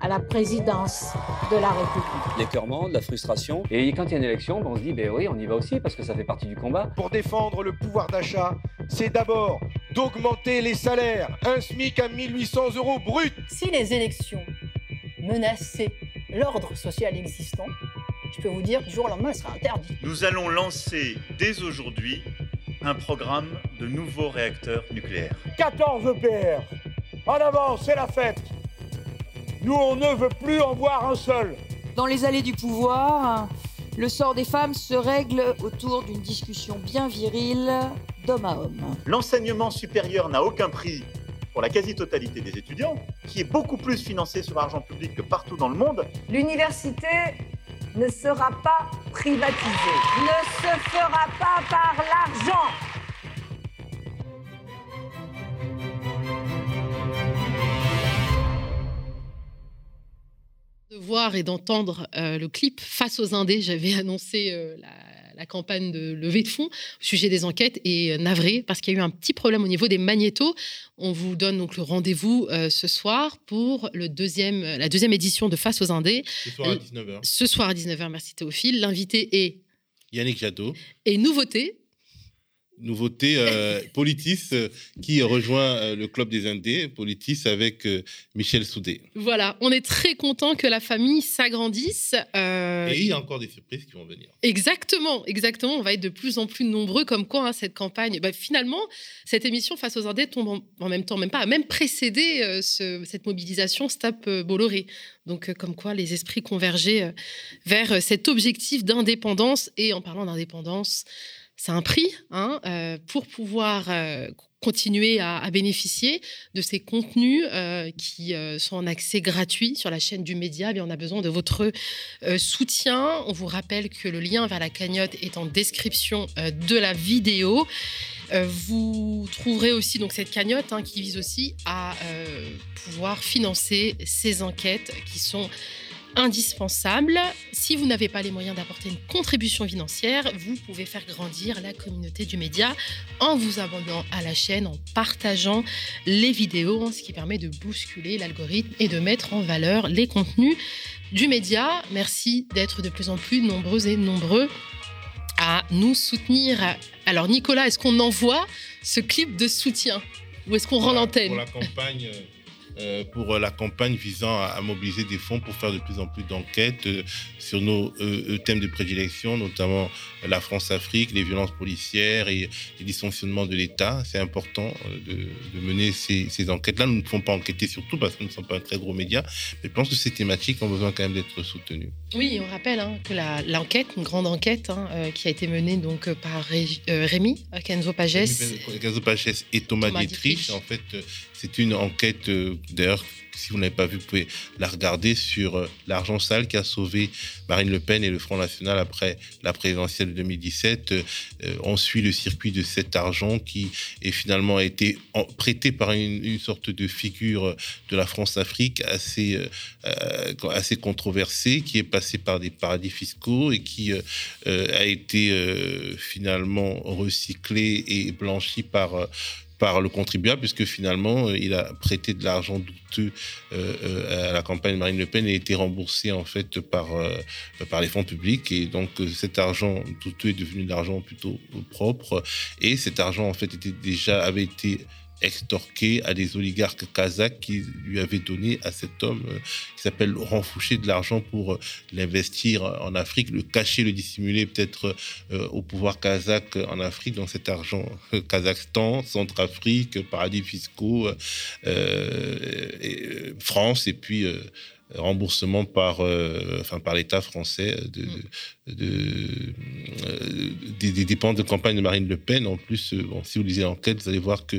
à la présidence de la République. L'écœurement, de la frustration. Et quand il y a une élection, ben, on se dit, ben oui, on y va aussi parce que ça fait partie du combat. Pour défendre le pouvoir d'achat, c'est d'abord d'augmenter les salaires. Un SMIC à 1800 euros brut. Si les élections menaçaient l'ordre social existant, je peux vous dire, du jour au lendemain, sera interdit. Nous allons lancer dès aujourd'hui un programme de nouveaux réacteurs nucléaires. 14 EPR En avant, c'est la fête Nous, on ne veut plus en voir un seul Dans les allées du pouvoir, le sort des femmes se règle autour d'une discussion bien virile d'homme à homme. L'enseignement supérieur n'a aucun prix pour la quasi-totalité des étudiants, qui est beaucoup plus financée sur argent public que partout dans le monde. L'université ne sera pas privatisée, ne se fera pas par l'argent. De voir et d'entendre euh, le clip face aux Indés, j'avais annoncé euh, la la campagne de levée de fonds au sujet des enquêtes et euh, navré parce qu'il y a eu un petit problème au niveau des magnétos. On vous donne donc le rendez-vous euh, ce soir pour le deuxième, la deuxième édition de Face aux Indés. Ce soir à 19h. Ce soir à 19h, merci Théophile. L'invité est Yannick Jadot. et nouveauté. Nouveauté, euh, Politis, euh, qui rejoint euh, le Club des Indés, Politis avec euh, Michel Soudé. Voilà, on est très content que la famille s'agrandisse. Et il y a encore des surprises qui vont venir. Exactement, exactement. On va être de plus en plus nombreux, comme quoi hein, cette campagne. bah, finalement, cette émission face aux Indés tombe en, en même temps, même pas, a même précédé ce- cette mobilisation Stop Bolloré. Donc, comme quoi les esprits convergeaient vers cet objectif d'indépendance. Et en parlant d'indépendance, c'est un prix hein, euh, pour pouvoir euh, continuer à, bénéficier de ces contenus euh, qui sont en accès gratuit sur la chaîne du média. Eh bien, on a besoin de votre soutien. On vous rappelle que le lien vers la cagnotte est en description de la vidéo. Vous trouverez aussi donc cette cagnotte hein, qui vise aussi à pouvoir financer ces enquêtes qui sont indispensables. Si vous n'avez pas les moyens d'apporter une contribution financière, vous pouvez faire grandir la communauté du média en vous abonnant à la chaîne, en partageant les vidéos, ce qui permet de bousculer l'algorithme et de mettre en valeur les contenus du média. Merci d'être de plus en plus nombreux et nombreux à nous soutenir. Alors Nicolas, est-ce qu'on envoie ce clip de soutien ou est-ce qu'on rend l'antenne? Pour la campagne. Euh, pour euh, la campagne visant à, à mobiliser des fonds pour faire de plus en plus d'enquêtes euh, sur nos euh, thèmes de prédilection, notamment la France-Afrique, les violences policières et les dysfonctionnements de l'État. C'est important de, de mener ces, ces enquêtes-là. Nous ne pouvons pas enquêter sur tout parce que nous ne sommes pas un très gros média, mais je pense que ces thématiques ont besoin quand même d'être soutenues. Oui, on rappelle hein, que l'enquête, une grande enquête hein, qui a été menée donc par Ré- Rémi Kenzo Pagès. Gazo Pachès et Thomas, Thomas Dietrich. En fait, c'est une enquête, euh, d'ailleurs, si vous n'avez pas vu, vous pouvez la regarder sur euh, l'argent sale qui a sauvé Marine Le Pen et le Front National après la présidentielle de 2017. Euh, on suit le circuit de cet argent qui est finalement été en- prêté par une, sorte de figure de la France-Afrique assez, assez controversée, qui est passée par des paradis fiscaux et qui a été finalement recyclé et blanchi par par le contribuable, puisque finalement, euh, il a prêté de l'argent douteux euh, euh, à la campagne Marine Le Pen et a été remboursé en fait par, par les fonds publics. Et donc, cet argent douteux est devenu de l'argent plutôt propre. Et cet argent, en fait, était déjà, avait été extorqué à des oligarques kazakhs qui lui avaient donné à cet homme euh, qui s'appelle Laurent Fouché de l'argent pour euh, l'investir en Afrique, le cacher, le dissimuler peut-être euh, au pouvoir kazakh en Afrique, dans cet argent Kazakhstan, Centrafrique, paradis fiscaux, France, et puis remboursement par, euh, enfin, par l'État français de, de- de- euh, des, des dépenses de campagne de Marine Le Pen. En plus, euh, bon, si vous lisez l'enquête, vous allez voir que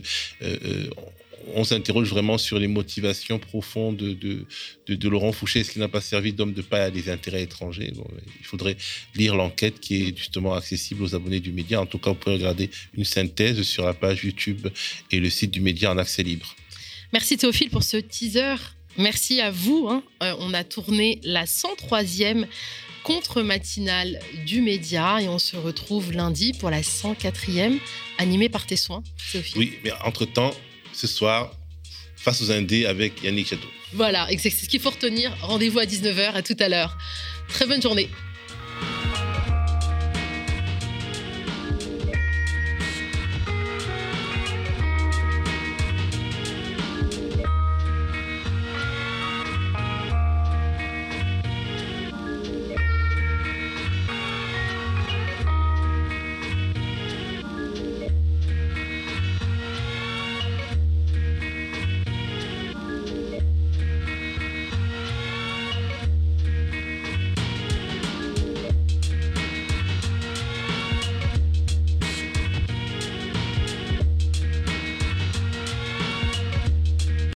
on s'interroge vraiment sur les motivations profondes de, de, de- de Laurent Fouché. Est-ce qu'il n'a pas servi d'homme de paille à des intérêts étrangers? Bon, Il faudrait lire l'enquête qui est justement accessible aux abonnés du média. En tout cas, vous pouvez regarder une synthèse sur la page YouTube et le site du média en accès libre. Merci Théophile pour ce teaser. Merci à vous. hein. Euh, on a tourné la 103e contre-matinale du média et on se retrouve lundi pour la 104e animée par tes soins, Théophile. Oui, mais entre-temps, ce soir, face aux Indés avec Yannick Chateau. Voilà, c'est ce qu'il faut retenir. Rendez-vous à 19h. À tout à l'heure. Très bonne journée.